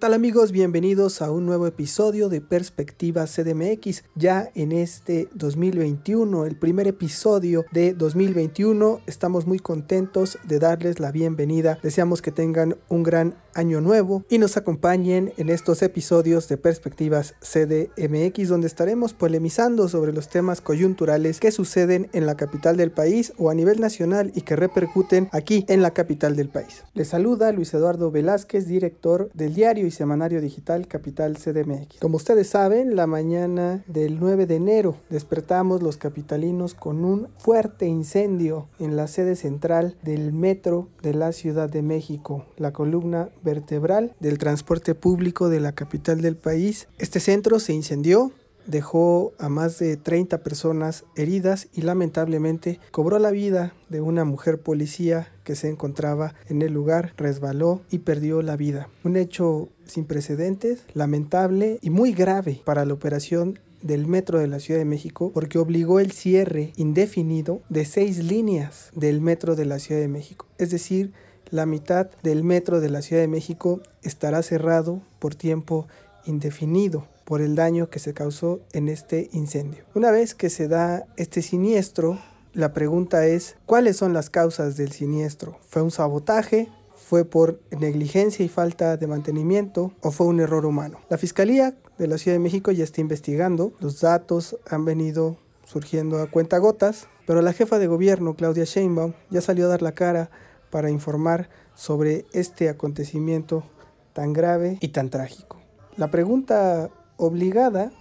tal amigos? Bienvenidos a un nuevo episodio de Perspectiva CDMX. Ya en este 2021, el primer episodio de 2021, estamos muy contentos de darles la bienvenida. Deseamos que tengan un gran año nuevo y nos acompañen en estos episodios de Perspectivas CDMX donde estaremos polemizando sobre los temas coyunturales que suceden en la capital del país o a nivel nacional y que repercuten aquí en la capital del país. Les saluda Luis Eduardo Velázquez, director del diario semanario digital Capital CDMX. Como ustedes saben, la mañana del 9 de enero despertamos los capitalinos con un fuerte incendio en la sede central del metro de la Ciudad de México, la columna vertebral del transporte público de la capital del país. Este centro se incendió, dejó a más de 30 personas heridas y lamentablemente cobró la vida de una mujer policía que se encontraba en el lugar, resbaló y perdió la vida. Un hecho sin precedentes, lamentable y muy grave para la operación del metro de la Ciudad de México porque obligó el cierre indefinido de seis líneas del metro de la Ciudad de México. Es decir, la mitad del metro de la Ciudad de México estará cerrado por tiempo indefinido por el daño que se causó en este incendio. Una vez que se da este siniestro, la pregunta es, ¿cuáles son las causas del siniestro? ¿Fue un sabotaje? ¿Fue por negligencia y falta de mantenimiento? ¿O fue un error humano? La Fiscalía de la Ciudad de México ya está investigando. Los datos han venido surgiendo a cuentagotas, pero la jefa de gobierno, Claudia Sheinbaum, ya salió a dar la cara para informar sobre este acontecimiento tan grave y tan trágico. La pregunta obligada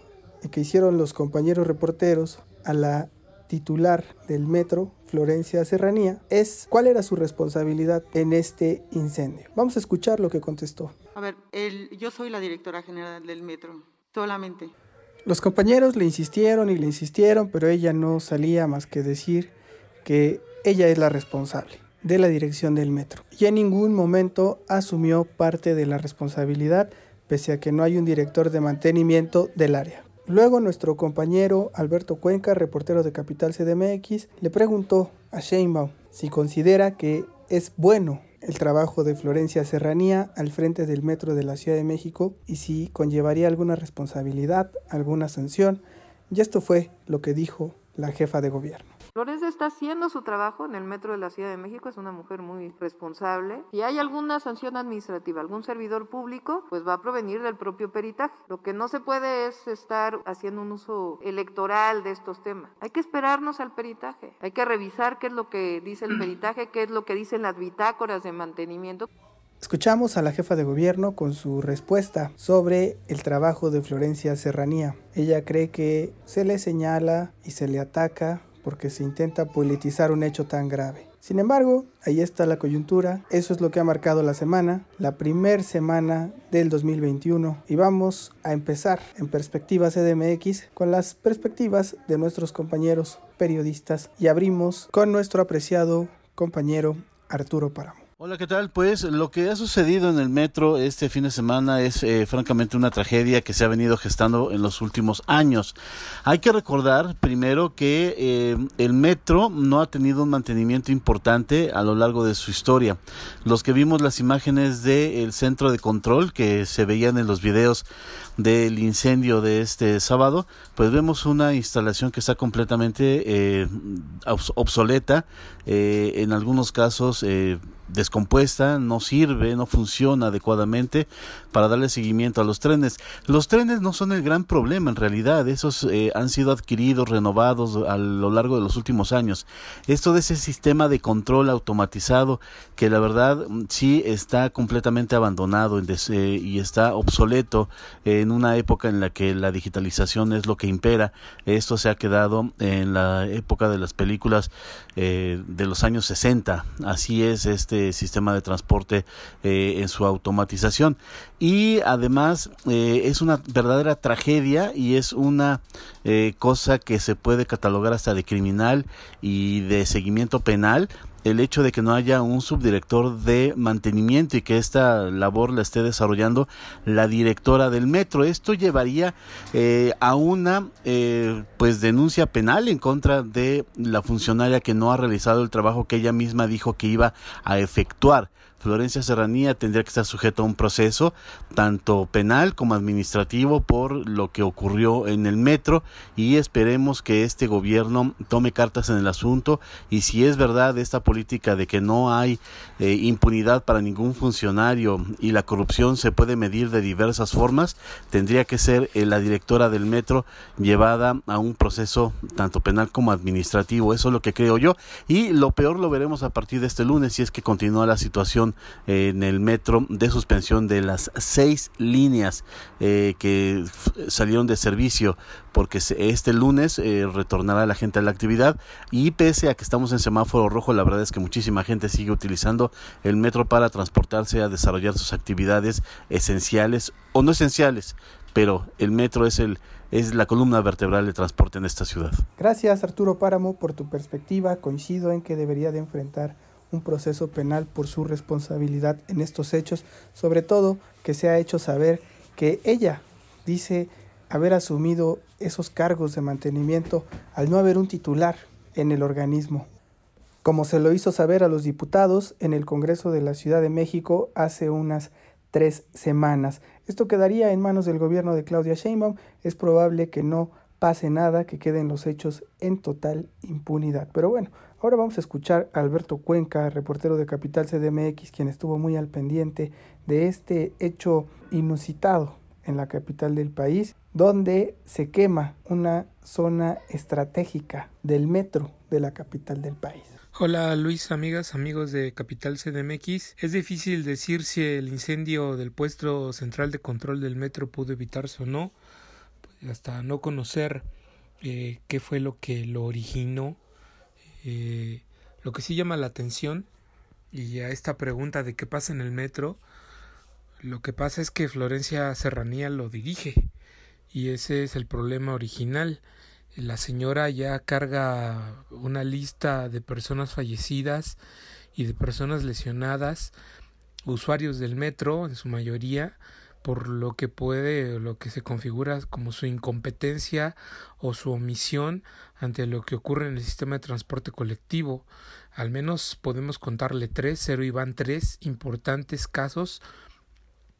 que hicieron los compañeros reporteros a la titular del metro, Florencia Serranía, es cuál era su responsabilidad en este incendio. Vamos a escuchar lo que contestó. A ver, yo soy la directora general del metro, solamente. Los compañeros le insistieron y le insistieron, pero ella no salía más que decir que ella es la responsable de la dirección del metro y en ningún momento asumió parte de la responsabilidad pese a que no hay un director de mantenimiento del área. Luego nuestro compañero Alberto Cuenca, reportero de Capital CDMX, le preguntó a Sheinbaum si considera que es bueno el trabajo de Florencia Serranía al frente del metro de la Ciudad de México y si conllevaría alguna responsabilidad, alguna sanción. Y esto fue lo que dijo la jefa de gobierno. Flores está haciendo su trabajo en el metro de la Ciudad de México, es una mujer muy responsable. Si hay alguna sanción administrativa, algún servidor público, pues va a provenir del propio peritaje. Lo que no se puede es estar haciendo un uso electoral de estos temas. Hay que esperarnos al peritaje, hay que revisar qué es lo que dice el peritaje, qué es lo que dicen las bitácoras de mantenimiento. Escuchamos a la jefa de gobierno con su respuesta sobre el trabajo de Florencia Serranía. Ella cree que se le señala y se le ataca porque se intenta politizar un hecho tan grave. Sin embargo, ahí está la coyuntura, eso es lo que ha marcado la semana, la primer semana del 2021 y vamos a empezar en perspectiva CDMX con las perspectivas de nuestros compañeros periodistas y abrimos con nuestro apreciado compañero Arturo Paramo. Hola, ¿qué tal? Pues lo que ha sucedido en el metro este fin de semana es eh, francamente una tragedia que se ha venido gestando en los últimos años. Hay que recordar primero que eh, el metro no ha tenido un mantenimiento importante a lo largo de su historia. Los que vimos las imágenes del centro de control que se veían en los videos del incendio de este sábado, pues vemos una instalación que está completamente eh, obsoleta, en algunos casos descompuesta, no sirve, no funciona adecuadamente para darle seguimiento a los trenes. Los trenes no son el gran problema en realidad, esos eh, han sido adquiridos, renovados a lo largo de los últimos años. Esto de ese sistema de control automatizado que la verdad mm, sí está completamente abandonado y está obsoleto en una época en la que la digitalización es lo que impera. Esto se ha quedado en la época de las películas eh, de los años 60. Así es este sistema de transporte eh, en su automatización. Y además eh, es una verdadera tragedia y es una eh, cosa que se puede catalogar hasta de criminal y de seguimiento penal el hecho de que no haya un subdirector de mantenimiento y que esta labor la esté desarrollando la directora del metro. Esto llevaría eh, a una eh, pues denuncia penal en contra de la funcionaria que no ha realizado el trabajo que ella misma dijo que iba a efectuar Florencia Serranía tendría que estar sujeta a un proceso tanto penal como administrativo por lo que ocurrió en el metro y esperemos que este gobierno tome cartas en el asunto y si es verdad esta política de que no hay eh, impunidad para ningún funcionario y la corrupción se puede medir de diversas formas, tendría que ser eh, la directora del metro llevada a un proceso tanto penal como administrativo. Eso es lo que creo yo. Y lo peor lo veremos a partir de este lunes si es que continúa la situación en el metro de suspensión de las seis líneas eh, que salieron de servicio porque este lunes eh, retornará la gente a la actividad y pese a que estamos en semáforo rojo, la verdad es que muchísima gente sigue utilizando el metro para transportarse a desarrollar sus actividades esenciales o no esenciales, pero el metro es el es la columna vertebral de transporte en esta ciudad. Gracias Arturo Páramo por tu perspectiva. Coincido en que debería de enfrentar un proceso penal por su responsabilidad en estos hechos, sobre todo que se ha hecho saber que ella dice haber asumido esos cargos de mantenimiento al no haber un titular en el organismo, como se lo hizo saber a los diputados en el Congreso de la Ciudad de México hace unas tres semanas. Esto quedaría en manos del gobierno de Claudia Sheinbaum. Es probable que no pase nada, que queden los hechos en total impunidad. Pero bueno, ahora vamos a escuchar a Alberto Cuenca, reportero de Capital CDMX, quien estuvo muy al pendiente de este hecho inusitado en la capital del país, donde se quema una zona estratégica del metro de la capital del país. Hola Luis, amigas, amigos de Capital CDMX. Es difícil decir si el incendio del puesto central de control del metro pudo evitarse o no, hasta no conocer eh, qué fue lo que lo originó. Eh, lo que sí llama la atención y a esta pregunta de qué pasa en el metro, lo que pasa es que Florencia Serranía lo dirige y ese es el problema original la señora ya carga una lista de personas fallecidas y de personas lesionadas, usuarios del metro en su mayoría, por lo que puede, lo que se configura como su incompetencia o su omisión ante lo que ocurre en el sistema de transporte colectivo. Al menos podemos contarle tres, cero y van tres importantes casos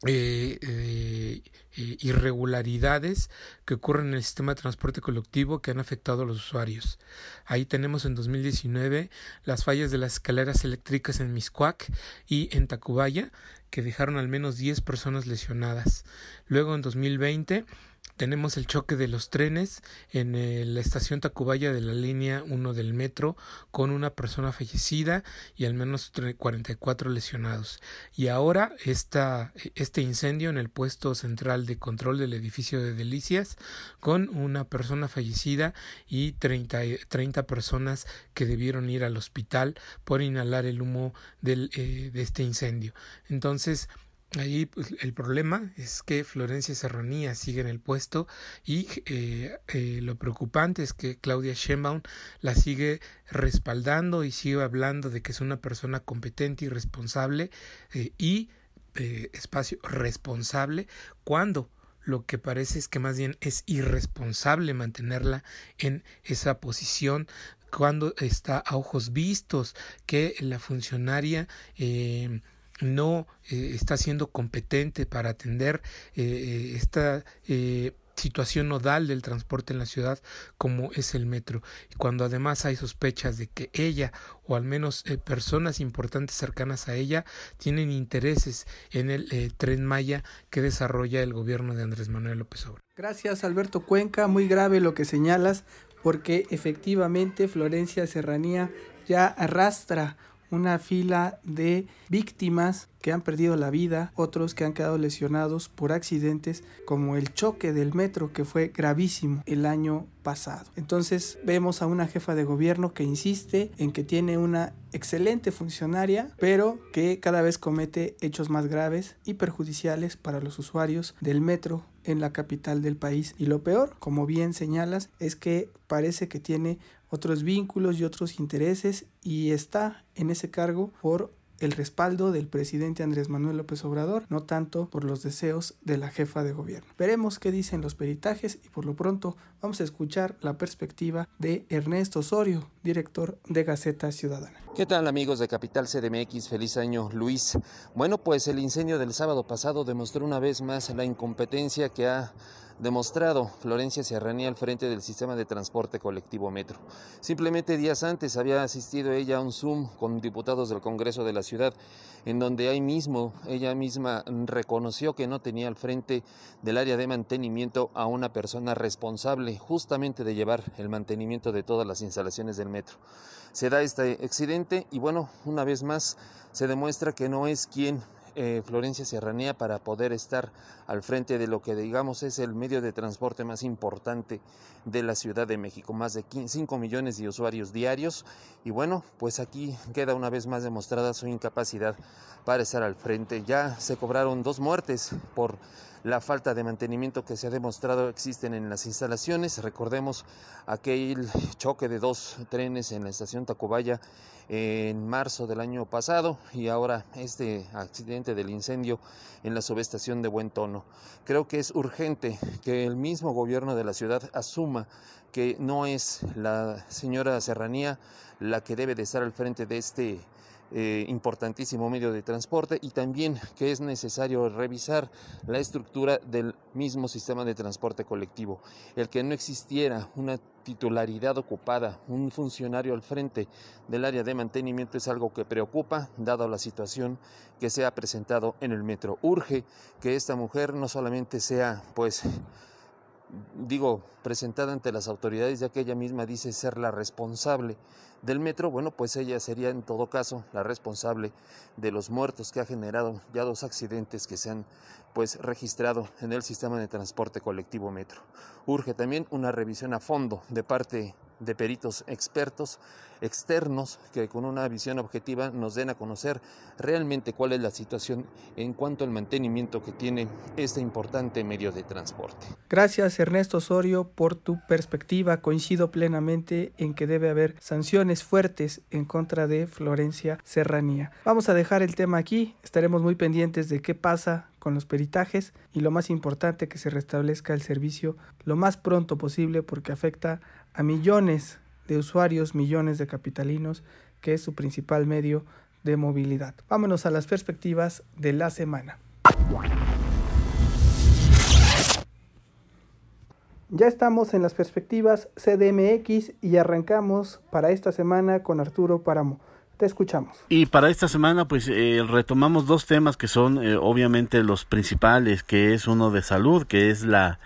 eh, eh, eh, irregularidades que ocurren en el sistema de transporte colectivo que han afectado a los usuarios. Ahí tenemos en 2019 las fallas de las escaleras eléctricas en Miscuac y en Tacubaya, que dejaron al menos 10 personas lesionadas. Luego en 2020 tenemos el choque de los trenes en eh, la estación Tacubaya de la línea 1 del metro con una persona fallecida y al menos 44 lesionados. Y ahora esta, este incendio en el puesto central de control del edificio de Delicias con una persona fallecida y 30, 30 personas que debieron ir al hospital por inhalar el humo eh, de este incendio. Entonces, Ahí pues, el problema es que Florencia Serranía sigue en el puesto y eh, eh, lo preocupante es que Claudia Sheinbaum la sigue respaldando y sigue hablando de que es una persona competente y responsable eh, y espacio responsable cuando lo que parece es que más bien es irresponsable mantenerla en esa posición cuando está a ojos vistos que la funcionaria no eh, está siendo competente para atender eh, eh, esta situación nodal del transporte en la ciudad como es el metro y cuando además hay sospechas de que ella o al menos personas importantes cercanas a ella tienen intereses en el tren Maya que desarrolla el gobierno de Andrés Manuel López Obrador. Gracias Alberto Cuenca, muy grave lo que señalas porque efectivamente Florencia Serranía ya arrastra una fila de víctimas que han perdido la vida, otros que han quedado lesionados por accidentes como el choque del metro que fue gravísimo el año pasado. Entonces vemos a una jefa de gobierno que insiste en que tiene una excelente funcionaria, pero que cada vez comete hechos más graves y perjudiciales para los usuarios del metro en la capital del país. Y lo peor, como bien señalas, es que parece que tiene otros vínculos y otros intereses y está en ese cargo por el respaldo del presidente Andrés Manuel López Obrador, no tanto por los deseos de la jefa de gobierno. Veremos qué dicen los peritajes y por lo pronto vamos a escuchar la perspectiva de Ernesto Osorio, director de Gaceta Ciudadana. ¿Qué tal amigos de Capital CDMX? Feliz año Luis. Bueno, pues el incendio del sábado pasado demostró una vez más la incompetencia que ha demostrado Florencia Serranía al frente del sistema de transporte colectivo Metro. Simplemente días antes había asistido ella a un Zoom con diputados del Congreso de la ciudad, en donde ahí mismo ella misma reconoció que no tenía al frente del área de mantenimiento a una persona responsable justamente de llevar el mantenimiento de todas las instalaciones del metro. Se da este accidente y bueno, una vez más se demuestra que no es quien eh, Florencia Serranía para poder estar al frente de lo que digamos es el medio de transporte más importante de la Ciudad de México, más de 5 millones de usuarios diarios y bueno, pues aquí queda una vez más demostrada su incapacidad para estar al frente. Ya se cobraron dos muertes por la falta de mantenimiento que se ha demostrado existen en las instalaciones. Recordemos aquel choque de dos trenes en la estación Tacubaya en marzo del año pasado y ahora este accidente del incendio en la subestación de Buen Tono. Creo que es urgente que el mismo gobierno de la ciudad asuma que no es la señora Serranía la que debe de estar al frente de este eh, importantísimo medio de transporte y también que es necesario revisar la estructura del mismo sistema de transporte colectivo. El que no existiera una titularidad ocupada, un funcionario al frente del área de mantenimiento es algo que preocupa, dado la situación que se ha presentado en el metro. Urge que esta mujer no solamente sea, pues, digo, presentada ante las autoridades, ya que ella misma dice ser la responsable del metro, bueno, pues ella sería en todo caso la responsable de los muertos que ha generado ya dos accidentes que se han pues registrado en el sistema de transporte colectivo metro. Urge también una revisión a fondo de parte de peritos expertos externos que con una visión objetiva nos den a conocer realmente cuál es la situación en cuanto al mantenimiento que tiene este importante medio de transporte. Gracias Ernesto Osorio por tu perspectiva. Coincido plenamente en que debe haber sanciones fuertes en contra de Florencia Serranía. Vamos a dejar el tema aquí, estaremos muy pendientes de qué pasa con los peritajes y lo más importante que se restablezca el servicio lo más pronto posible porque afecta a millones de usuarios, millones de capitalinos, que es su principal medio de movilidad. Vámonos a las perspectivas de la semana. Ya estamos en las perspectivas CDMX y arrancamos para esta semana con Arturo Páramo. Te escuchamos. Y para esta semana, pues eh, retomamos dos temas que son eh, obviamente los principales, que es uno de salud, que es la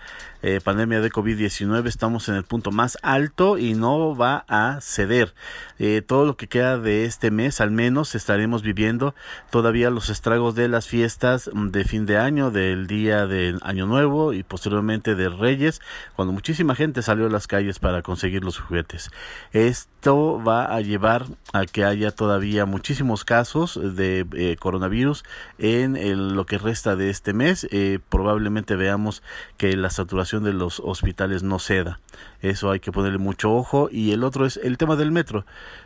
eh, pandemia de COVID-19 estamos en el punto más alto y no va a ceder. Eh, todo lo que queda de este mes al menos estaremos viviendo todavía los estragos de las fiestas de fin de año, del día del año nuevo y posteriormente de Reyes, cuando muchísima gente salió a las calles para conseguir los juguetes. Esto va a llevar a que haya todavía muchísimos casos de eh, coronavirus en lo que resta de este mes. probablemente veamos que la saturación de los hospitales no ceda. Eso hay que ponerle mucho ojo. Y el otro es el tema del metro.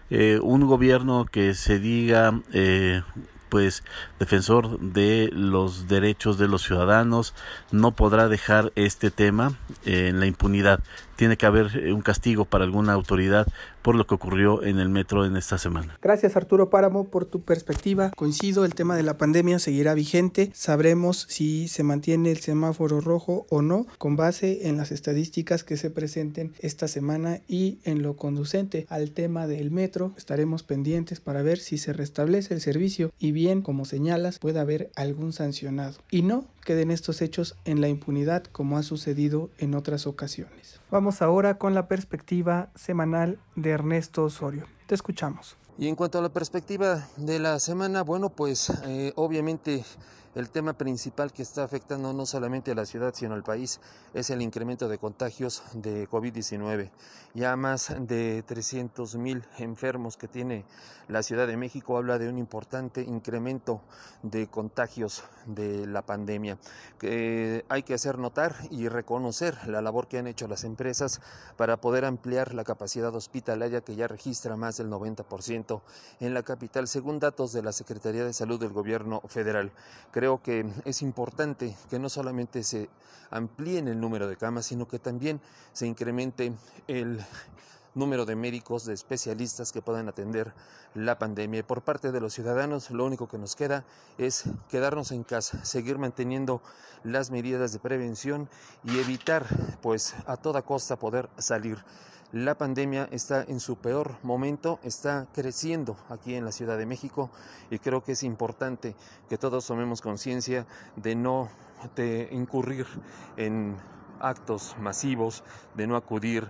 Eh, un gobierno que se diga eh, pues defensor de los derechos de los ciudadanos no podrá dejar este tema en la impunidad tiene que haber eh, un castigo para alguna autoridad por lo que ocurrió en el metro en esta semana. Gracias Arturo Páramo por tu perspectiva. Coincido, el tema de la pandemia seguirá vigente. Sabremos si se mantiene el semáforo rojo o no con base en las estadísticas que se presenten esta semana y en lo conducente al tema del metro. Estaremos pendientes para ver si se restablece el servicio y bien, como señalas, puede haber algún sancionado. Y no queden estos hechos en la impunidad como ha sucedido en otras ocasiones. Vamos ahora con la perspectiva semanal de Ernesto Osorio. Te escuchamos. Y en cuanto a la perspectiva de la semana, bueno, pues eh, obviamente el tema principal que está afectando no solamente a la ciudad, sino al país, es el incremento de contagios de COVID-19. Ya más de 300 mil enfermos que tiene la Ciudad de México habla de un importante incremento de contagios de la pandemia. Hay que hacer notar y reconocer la labor que han hecho las empresas para poder ampliar la capacidad hospitalaria que ya registra más del 90% en la capital, según datos de la Secretaría de Salud del Gobierno Federal. Creo que es importante que no solamente se amplíen el número de camas, sino que también se incremente el número de médicos, de especialistas que puedan atender la pandemia. por parte de los ciudadanos, lo único que nos queda es quedarnos en casa, seguir manteniendo las medidas de prevención y evitar, pues, a toda costa poder salir. La pandemia está en su peor momento, está creciendo aquí en la Ciudad de México y creo que es importante que todos tomemos conciencia de no de incurrir en actos masivos, de no acudir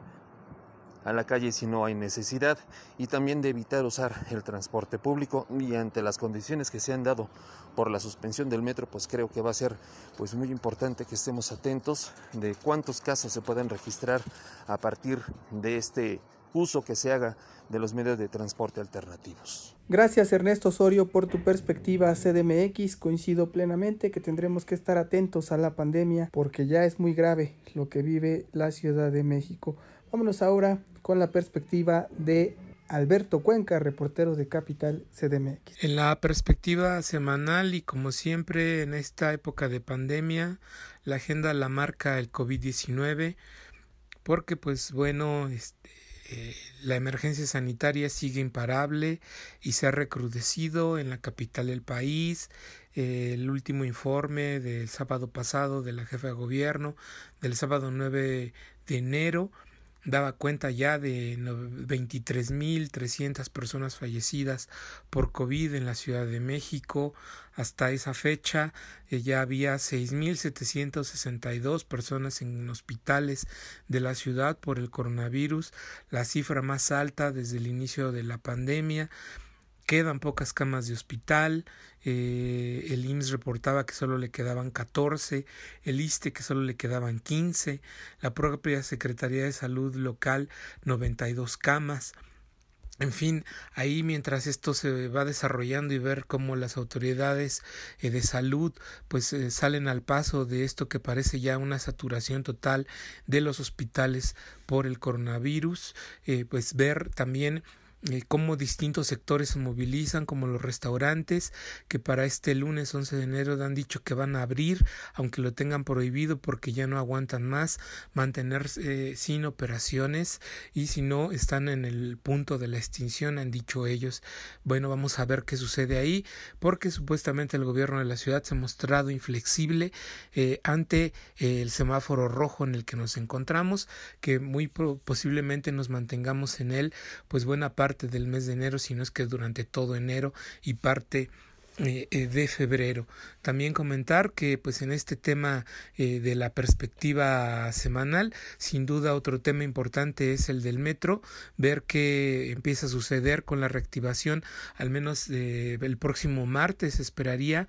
a la calle si no hay necesidad y también de evitar usar el transporte público y ante las condiciones que se han dado por la suspensión del metro pues creo que va a ser pues muy importante que estemos atentos de cuántos casos se pueden registrar a partir de este uso que se haga de los medios de transporte alternativos. Gracias Ernesto Osorio por tu perspectiva CDMX. Coincido plenamente que tendremos que estar atentos a la pandemia porque ya es muy grave lo que vive la Ciudad de México. Vámonos ahora con la perspectiva de Alberto Cuenca, reportero de Capital CDMX. En la perspectiva semanal y como siempre en esta época de pandemia, la agenda la marca el COVID-19 porque pues bueno, este eh, la emergencia sanitaria sigue imparable y se ha recrudecido en la capital del país. Eh, el último informe del sábado pasado de la jefa de gobierno, del sábado 9 de enero, daba cuenta ya de 23.300 personas fallecidas por COVID en la Ciudad de México. Hasta esa fecha eh, ya había 6.762 personas en hospitales de la ciudad por el coronavirus, la cifra más alta desde el inicio de la pandemia quedan pocas camas de hospital, eh, el IMSS reportaba que solo le quedaban 14, el ISTE que solo le quedaban 15, la propia Secretaría de Salud local 92 camas. En fin, ahí mientras esto se va desarrollando y ver cómo las autoridades eh, de salud pues eh, salen al paso de esto que parece ya una saturación total de los hospitales por el coronavirus, pues ver también eh, cómo distintos sectores se movilizan, como los restaurantes, que para este lunes 11 de enero han dicho que van a abrir, aunque lo tengan prohibido porque ya no aguantan más mantenerse eh, sin operaciones y si no están en el punto de la extinción, han dicho ellos. Bueno, vamos a ver qué sucede ahí, porque supuestamente el gobierno de la ciudad se ha mostrado inflexible eh, ante el semáforo rojo en el que nos encontramos, que muy posiblemente nos mantengamos en él, pues buena parte parte del mes de enero, sino es que durante todo enero y parte eh, eh, de febrero. También comentar que pues en este tema eh, de la perspectiva semanal, sin duda otro tema importante es el del metro, ver qué empieza a suceder con la reactivación, al menos el próximo martes esperaría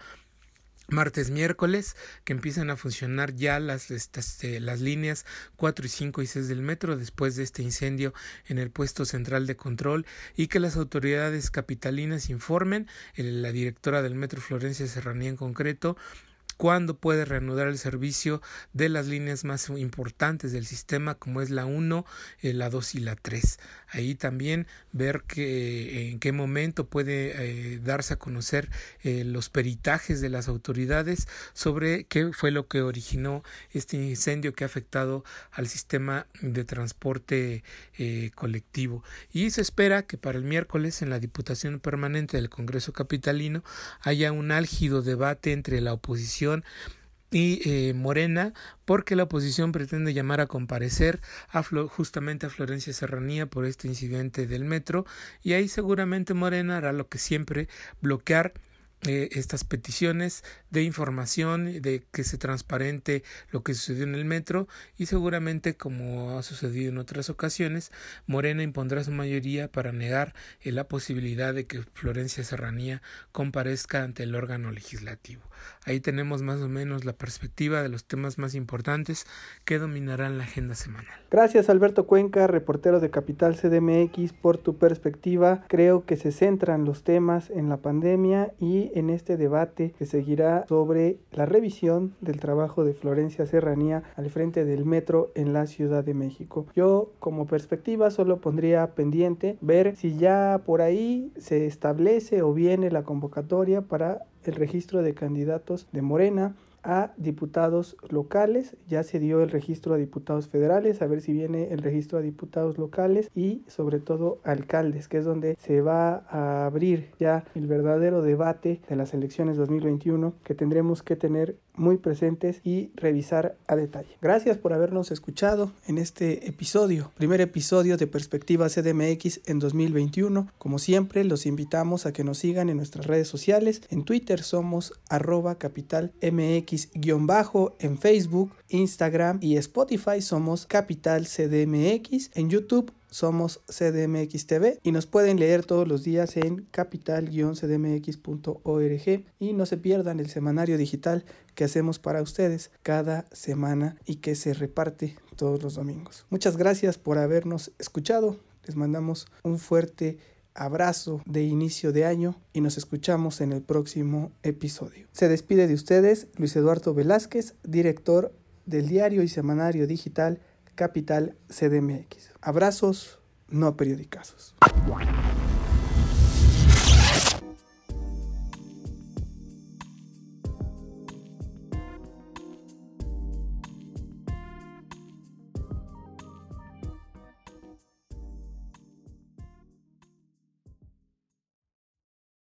martes, miércoles, que empiezan a funcionar ya las, eh, las líneas 4 y 5 y 6 del metro después de este incendio en el puesto central de control y que las autoridades capitalinas informen, la directora del metro Florencia Serranía en concreto, cuándo puede reanudar el servicio de las líneas más importantes del sistema como es la 1, eh, la 2 y la 3. Ahí también ver que, en qué momento puede eh, darse a conocer eh, los peritajes de las autoridades sobre qué fue lo que originó este incendio que ha afectado al sistema de transporte colectivo. Y se espera que para el miércoles en la Diputación Permanente del Congreso Capitalino haya un álgido debate entre la oposición y eh, Morena, porque la oposición pretende llamar a comparecer a justamente a Florencia Serranía por este incidente del metro, y ahí seguramente Morena hará lo que siempre, bloquear eh, estas peticiones de información, de que se transparente lo que sucedió en el metro y seguramente como ha sucedido en otras ocasiones, Morena impondrá su mayoría para negar eh, la posibilidad de que Florencia Serranía comparezca ante el órgano legislativo. Ahí tenemos más o menos la perspectiva de los temas más importantes que dominarán la agenda semanal. Gracias Alberto Cuenca, reportero de Capital CDMX, por tu perspectiva. Creo que se centran los temas en la pandemia y en este debate que seguirá sobre la revisión del trabajo de Florencia Serranía al frente del metro en la Ciudad de México. Yo como perspectiva solo pondría pendiente ver si ya por ahí se establece o viene la convocatoria para el registro de candidatos de Morena a diputados locales, ya se dio el registro a diputados federales, a ver si viene el registro a diputados locales y sobre todo alcaldes, que es donde se va a abrir ya el verdadero debate de las elecciones 2021 que tendremos que tener muy presentes y revisar a detalle. Gracias por habernos escuchado en este episodio, primer episodio de Perspectiva CDMX en 2021. Como siempre, los invitamos a que nos sigan en nuestras redes sociales. En Twitter somos arroba capital MX-bajo, en Facebook, Instagram y Spotify somos capital CDMX, en YouTube somos CDMX TV y nos pueden leer todos los días en capital-cdmx.org y no se pierdan el semanario digital que hacemos para ustedes cada semana y que se reparte todos los domingos. Muchas gracias por habernos escuchado. Les mandamos un fuerte abrazo de inicio de año y nos escuchamos en el próximo episodio. Se despide de ustedes Luis Eduardo Velázquez, director del diario y semanario digital Capital CDMX. Abrazos, no periodicazos.